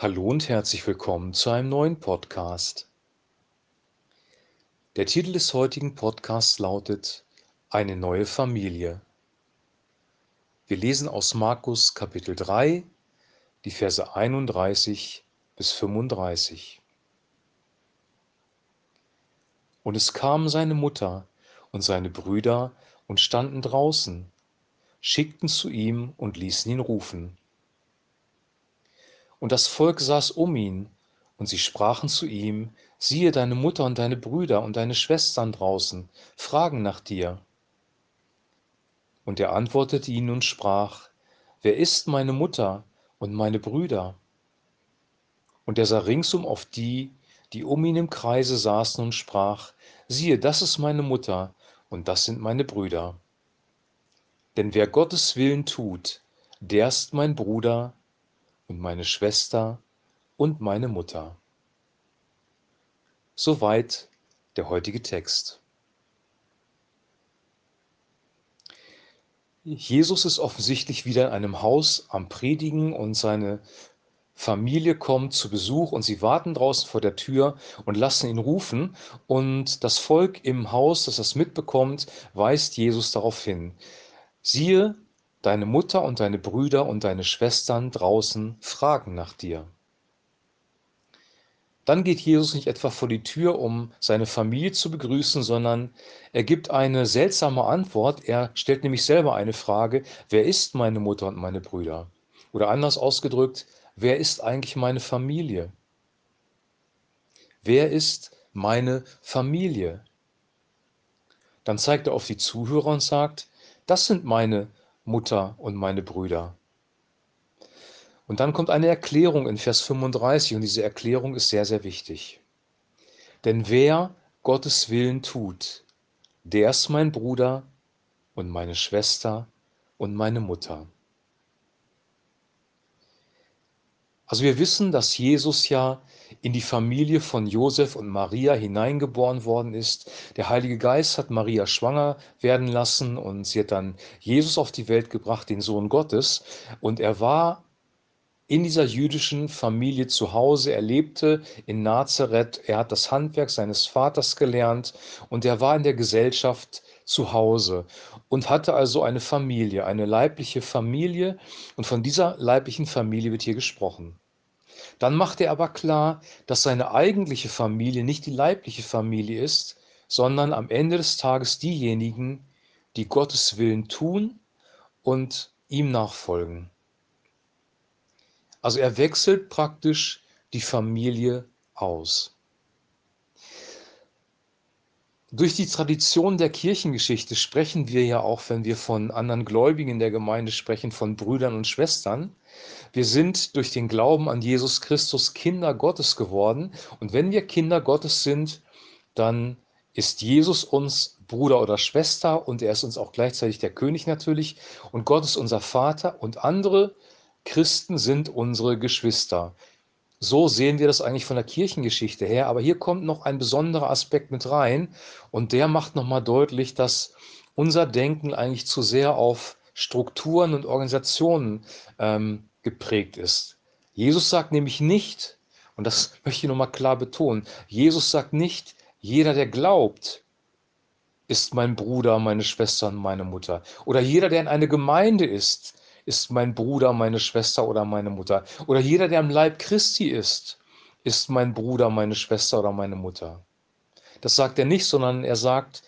Hallo und herzlich willkommen zu einem neuen Podcast. Der Titel des heutigen Podcasts lautet Eine neue Familie. Wir lesen aus Markus Kapitel 3, die Verse 31 bis 35. Und es kamen seine Mutter und seine Brüder und standen draußen, schickten zu ihm und ließen ihn rufen. Und das Volk saß um ihn, und sie sprachen zu ihm, siehe, deine Mutter und deine Brüder und deine Schwestern draußen, fragen nach dir. Und er antwortete ihnen und sprach, Wer ist meine Mutter und meine Brüder? Und er sah ringsum auf die, die um ihn im Kreise saßen und sprach, siehe, das ist meine Mutter und das sind meine Brüder. Denn wer Gottes Willen tut, der ist mein Bruder und meine Schwester und meine Mutter. Soweit der heutige Text. Jesus ist offensichtlich wieder in einem Haus am Predigen und seine Familie kommt zu Besuch und sie warten draußen vor der Tür und lassen ihn rufen. Und das Volk im Haus, das das mitbekommt, weist Jesus darauf hin. Siehe, Deine Mutter und deine Brüder und deine Schwestern draußen fragen nach dir. Dann geht Jesus nicht etwa vor die Tür, um seine Familie zu begrüßen, sondern er gibt eine seltsame Antwort. Er stellt nämlich selber eine Frage, wer ist meine Mutter und meine Brüder? Oder anders ausgedrückt, wer ist eigentlich meine Familie? Wer ist meine Familie? Dann zeigt er auf die Zuhörer und sagt, das sind meine Mutter und meine Brüder. Und dann kommt eine Erklärung in Vers 35 und diese Erklärung ist sehr, sehr wichtig. Denn wer Gottes Willen tut, der ist mein Bruder und meine Schwester und meine Mutter. Also wir wissen, dass Jesus ja in die Familie von Josef und Maria hineingeboren worden ist. Der Heilige Geist hat Maria schwanger werden lassen und sie hat dann Jesus auf die Welt gebracht, den Sohn Gottes. Und er war in dieser jüdischen Familie zu Hause. Er lebte in Nazareth. Er hat das Handwerk seines Vaters gelernt und er war in der Gesellschaft zu Hause und hatte also eine Familie, eine leibliche Familie. Und von dieser leiblichen Familie wird hier gesprochen. Dann macht er aber klar, dass seine eigentliche Familie nicht die leibliche Familie ist, sondern am Ende des Tages diejenigen, die Gottes Willen tun und ihm nachfolgen. Also er wechselt praktisch die Familie aus. Durch die Tradition der Kirchengeschichte sprechen wir ja auch, wenn wir von anderen Gläubigen in der Gemeinde sprechen, von Brüdern und Schwestern. Wir sind durch den Glauben an Jesus Christus Kinder Gottes geworden. Und wenn wir Kinder Gottes sind, dann ist Jesus uns Bruder oder Schwester und er ist uns auch gleichzeitig der König natürlich. Und Gott ist unser Vater und andere Christen sind unsere Geschwister. So sehen wir das eigentlich von der Kirchengeschichte her. Aber hier kommt noch ein besonderer Aspekt mit rein und der macht nochmal deutlich, dass unser Denken eigentlich zu sehr auf Strukturen und Organisationen ähm, geprägt ist. Jesus sagt nämlich nicht, und das möchte ich nochmal klar betonen, Jesus sagt nicht, jeder, der glaubt, ist mein Bruder, meine Schwester und meine Mutter. Oder jeder, der in eine Gemeinde ist, ist mein Bruder, meine Schwester oder meine Mutter. Oder jeder, der im Leib Christi ist, ist mein Bruder, meine Schwester oder meine Mutter. Das sagt er nicht, sondern er sagt,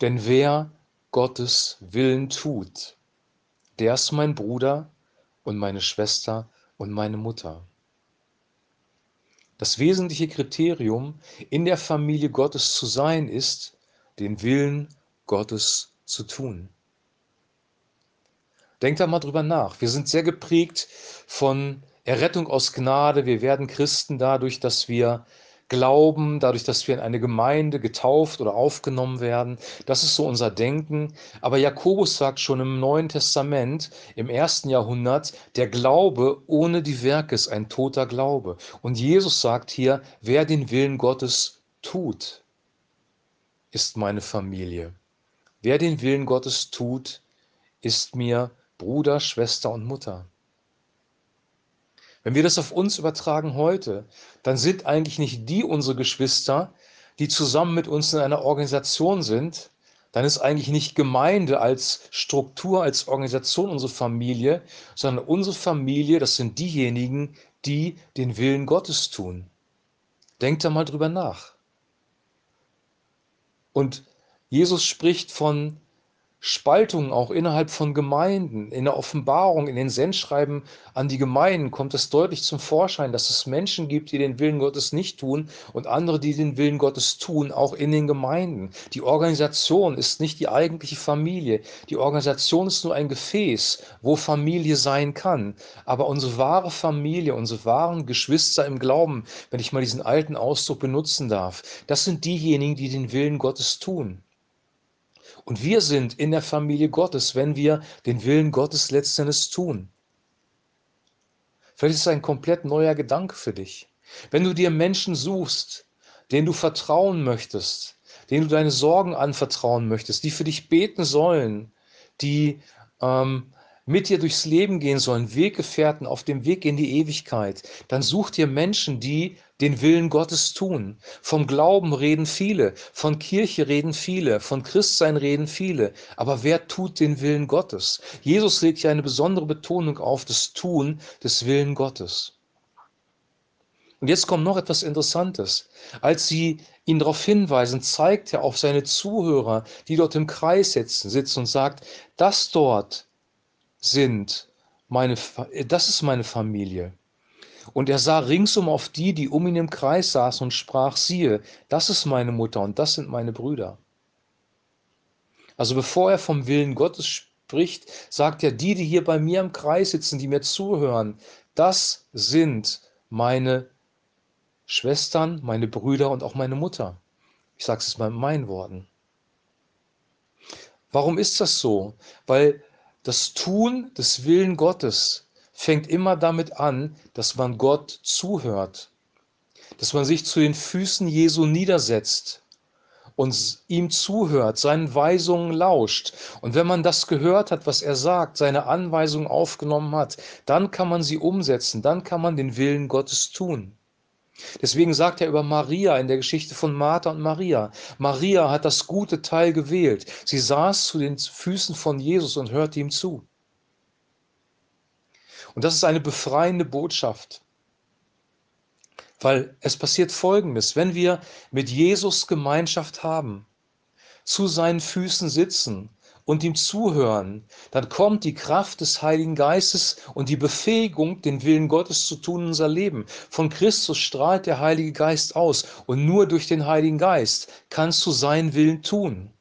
denn wer Gottes Willen tut, der ist mein Bruder und meine Schwester und meine Mutter. Das wesentliche Kriterium, in der Familie Gottes zu sein, ist, den Willen Gottes zu tun. Denkt da mal drüber nach. Wir sind sehr geprägt von Errettung aus Gnade. Wir werden Christen dadurch, dass wir glauben, dadurch, dass wir in eine Gemeinde getauft oder aufgenommen werden. Das ist so unser Denken. Aber Jakobus sagt schon im Neuen Testament, im ersten Jahrhundert, der Glaube ohne die Werke ist ein toter Glaube. Und Jesus sagt hier, wer den Willen Gottes tut, ist meine Familie. Wer den Willen Gottes tut, ist mir Bruder, Schwester und Mutter. Wenn wir das auf uns übertragen heute, dann sind eigentlich nicht die unsere Geschwister, die zusammen mit uns in einer Organisation sind, dann ist eigentlich nicht Gemeinde als Struktur, als Organisation unsere Familie, sondern unsere Familie, das sind diejenigen, die den Willen Gottes tun. Denkt da mal drüber nach. Und Jesus spricht von Spaltungen auch innerhalb von Gemeinden. In der Offenbarung, in den Sendschreiben an die Gemeinden kommt es deutlich zum Vorschein, dass es Menschen gibt, die den Willen Gottes nicht tun und andere, die den Willen Gottes tun, auch in den Gemeinden. Die Organisation ist nicht die eigentliche Familie. Die Organisation ist nur ein Gefäß, wo Familie sein kann. Aber unsere wahre Familie, unsere wahren Geschwister im Glauben, wenn ich mal diesen alten Ausdruck benutzen darf, das sind diejenigen, die den Willen Gottes tun. Und wir sind in der Familie Gottes, wenn wir den Willen Gottes letztendlich tun. Vielleicht ist es ein komplett neuer Gedanke für dich. Wenn du dir Menschen suchst, denen du vertrauen möchtest, denen du deine Sorgen anvertrauen möchtest, die für dich beten sollen, die ähm, mit dir durchs Leben gehen sollen, Weggefährten auf dem Weg in die Ewigkeit, dann such dir Menschen, die den Willen Gottes tun. Vom Glauben reden viele, von Kirche reden viele, von Christsein reden viele. Aber wer tut den Willen Gottes? Jesus legt ja eine besondere Betonung auf das Tun des Willen Gottes. Und jetzt kommt noch etwas Interessantes. Als sie ihn darauf hinweisen, zeigt er auf seine Zuhörer, die dort im Kreis sitzen, sitzen und sagt, das dort sind meine, das ist meine Familie. Und er sah ringsum auf die, die um ihn im Kreis saßen und sprach, siehe, das ist meine Mutter und das sind meine Brüder. Also bevor er vom Willen Gottes spricht, sagt er, die, die hier bei mir im Kreis sitzen, die mir zuhören, das sind meine Schwestern, meine Brüder und auch meine Mutter. Ich sage es mal in meinen Worten. Warum ist das so? Weil das Tun des Willen Gottes fängt immer damit an, dass man Gott zuhört, dass man sich zu den Füßen Jesu niedersetzt und ihm zuhört, seinen Weisungen lauscht. Und wenn man das gehört hat, was er sagt, seine Anweisungen aufgenommen hat, dann kann man sie umsetzen, dann kann man den Willen Gottes tun. Deswegen sagt er über Maria in der Geschichte von Martha und Maria, Maria hat das gute Teil gewählt. Sie saß zu den Füßen von Jesus und hörte ihm zu. Und das ist eine befreiende Botschaft. Weil es passiert Folgendes, wenn wir mit Jesus Gemeinschaft haben, zu seinen Füßen sitzen, und ihm zuhören, dann kommt die Kraft des Heiligen Geistes und die Befähigung, den Willen Gottes zu tun in unser Leben. Von Christus strahlt der Heilige Geist aus und nur durch den Heiligen Geist kannst du seinen Willen tun.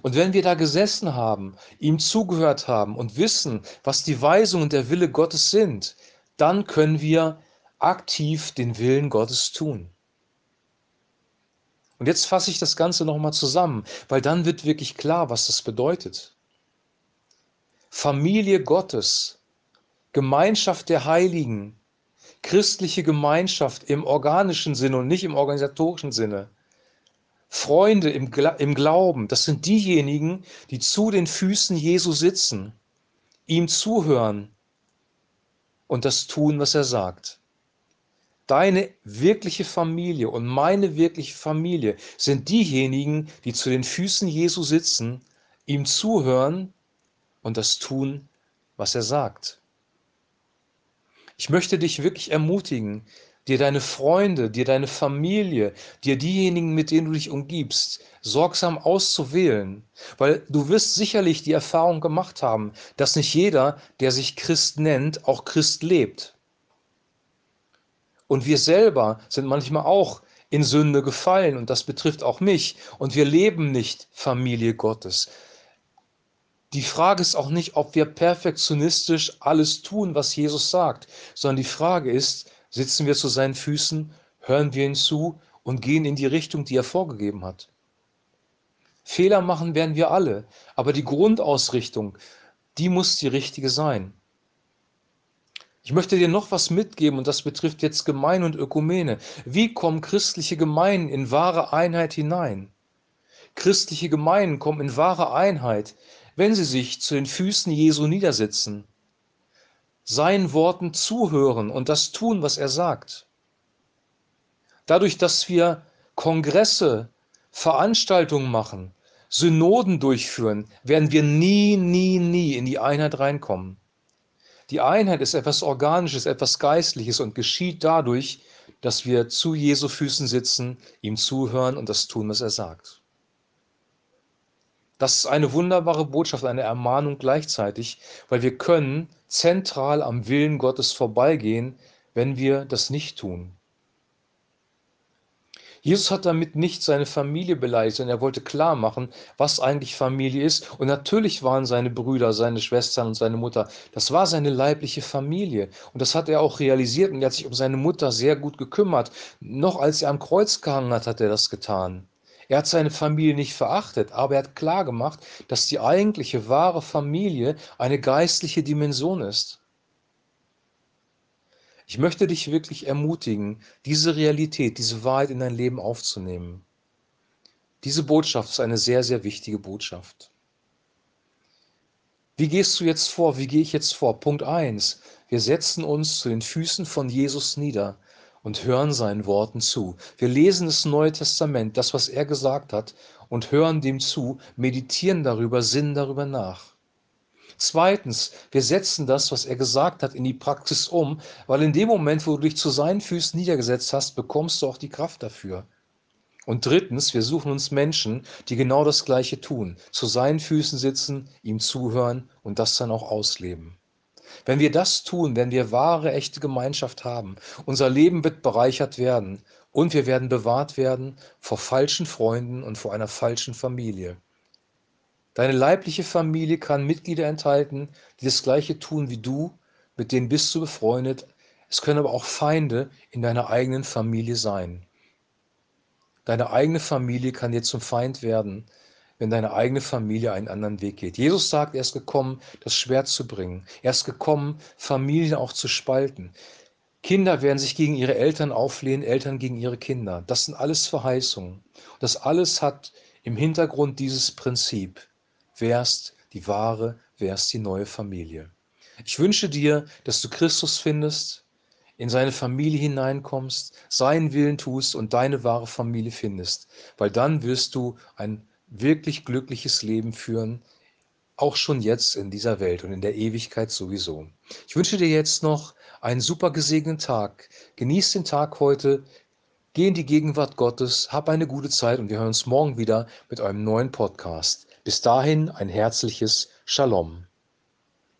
Und wenn wir da gesessen haben, ihm zugehört haben und wissen, was die Weisung und der Wille Gottes sind, dann können wir aktiv den Willen Gottes tun. Und jetzt fasse ich das Ganze nochmal zusammen, weil dann wird wirklich klar, was das bedeutet. Familie Gottes, Gemeinschaft der Heiligen, christliche Gemeinschaft im organischen Sinne und nicht im organisatorischen Sinne. Freunde im, im Glauben, das sind diejenigen, die zu den Füßen Jesu sitzen, ihm zuhören und das tun, was er sagt. Deine wirkliche Familie und meine wirkliche Familie sind diejenigen, die zu den Füßen Jesu sitzen, ihm zuhören und das tun, was er sagt. Ich möchte dich wirklich ermutigen, dir deine Freunde, dir deine Familie, dir diejenigen, mit denen du dich umgibst, sorgsam auszuwählen, weil du wirst sicherlich die Erfahrung gemacht haben, dass nicht jeder, der sich Christ nennt, auch Christ lebt. Und wir selber sind manchmal auch in Sünde gefallen und das betrifft auch mich. Und wir leben nicht Familie Gottes. Die Frage ist auch nicht, ob wir perfektionistisch alles tun, was Jesus sagt, sondern die Frage ist, sitzen wir zu seinen Füßen, hören wir ihn zu und gehen in die Richtung, die er vorgegeben hat. Fehler machen werden wir alle, aber die Grundausrichtung, die muss die richtige sein. Ich möchte dir noch was mitgeben und das betrifft jetzt Gemeinde und Ökumene. Wie kommen christliche Gemeinden in wahre Einheit hinein? Christliche Gemeinden kommen in wahre Einheit, wenn sie sich zu den Füßen Jesu niedersetzen. Seinen Worten zuhören und das tun, was er sagt. Dadurch, dass wir Kongresse, Veranstaltungen machen, Synoden durchführen, werden wir nie, nie, nie in die Einheit reinkommen. Die Einheit ist etwas Organisches, etwas Geistliches und geschieht dadurch, dass wir zu Jesu Füßen sitzen, ihm zuhören und das tun, was er sagt. Das ist eine wunderbare Botschaft, eine Ermahnung gleichzeitig, weil wir können zentral am Willen Gottes vorbeigehen, wenn wir das nicht tun. Jesus hat damit nicht seine Familie beleidigt, sondern er wollte klar machen, was eigentlich Familie ist. Und natürlich waren seine Brüder, seine Schwestern und seine Mutter, das war seine leibliche Familie. Und das hat er auch realisiert und er hat sich um seine Mutter sehr gut gekümmert. Noch als er am Kreuz gehangen hat, hat er das getan. Er hat seine Familie nicht verachtet, aber er hat klar gemacht, dass die eigentliche wahre Familie eine geistliche Dimension ist. Ich möchte dich wirklich ermutigen, diese Realität, diese Wahrheit in dein Leben aufzunehmen. Diese Botschaft ist eine sehr, sehr wichtige Botschaft. Wie gehst du jetzt vor? Wie gehe ich jetzt vor? Punkt 1. Wir setzen uns zu den Füßen von Jesus nieder und hören seinen Worten zu. Wir lesen das Neue Testament, das, was er gesagt hat, und hören dem zu, meditieren darüber, sinnen darüber nach. Zweitens, wir setzen das, was er gesagt hat, in die Praxis um, weil in dem Moment, wo du dich zu seinen Füßen niedergesetzt hast, bekommst du auch die Kraft dafür. Und drittens, wir suchen uns Menschen, die genau das Gleiche tun, zu seinen Füßen sitzen, ihm zuhören und das dann auch ausleben. Wenn wir das tun, wenn wir wahre, echte Gemeinschaft haben, unser Leben wird bereichert werden und wir werden bewahrt werden vor falschen Freunden und vor einer falschen Familie. Deine leibliche Familie kann Mitglieder enthalten, die das Gleiche tun wie du, mit denen bist du befreundet. Es können aber auch Feinde in deiner eigenen Familie sein. Deine eigene Familie kann dir zum Feind werden, wenn deine eigene Familie einen anderen Weg geht. Jesus sagt, er ist gekommen, das Schwert zu bringen. Er ist gekommen, Familien auch zu spalten. Kinder werden sich gegen ihre Eltern auflehnen, Eltern gegen ihre Kinder. Das sind alles Verheißungen. Das alles hat im Hintergrund dieses Prinzip wärst die wahre, wärst die neue Familie. Ich wünsche dir, dass du Christus findest, in seine Familie hineinkommst, seinen Willen tust und deine wahre Familie findest, weil dann wirst du ein wirklich glückliches Leben führen, auch schon jetzt in dieser Welt und in der Ewigkeit sowieso. Ich wünsche dir jetzt noch einen super gesegneten Tag. Genieß den Tag heute, geh in die Gegenwart Gottes, hab eine gute Zeit und wir hören uns morgen wieder mit einem neuen Podcast. Bis dahin ein herzliches Shalom.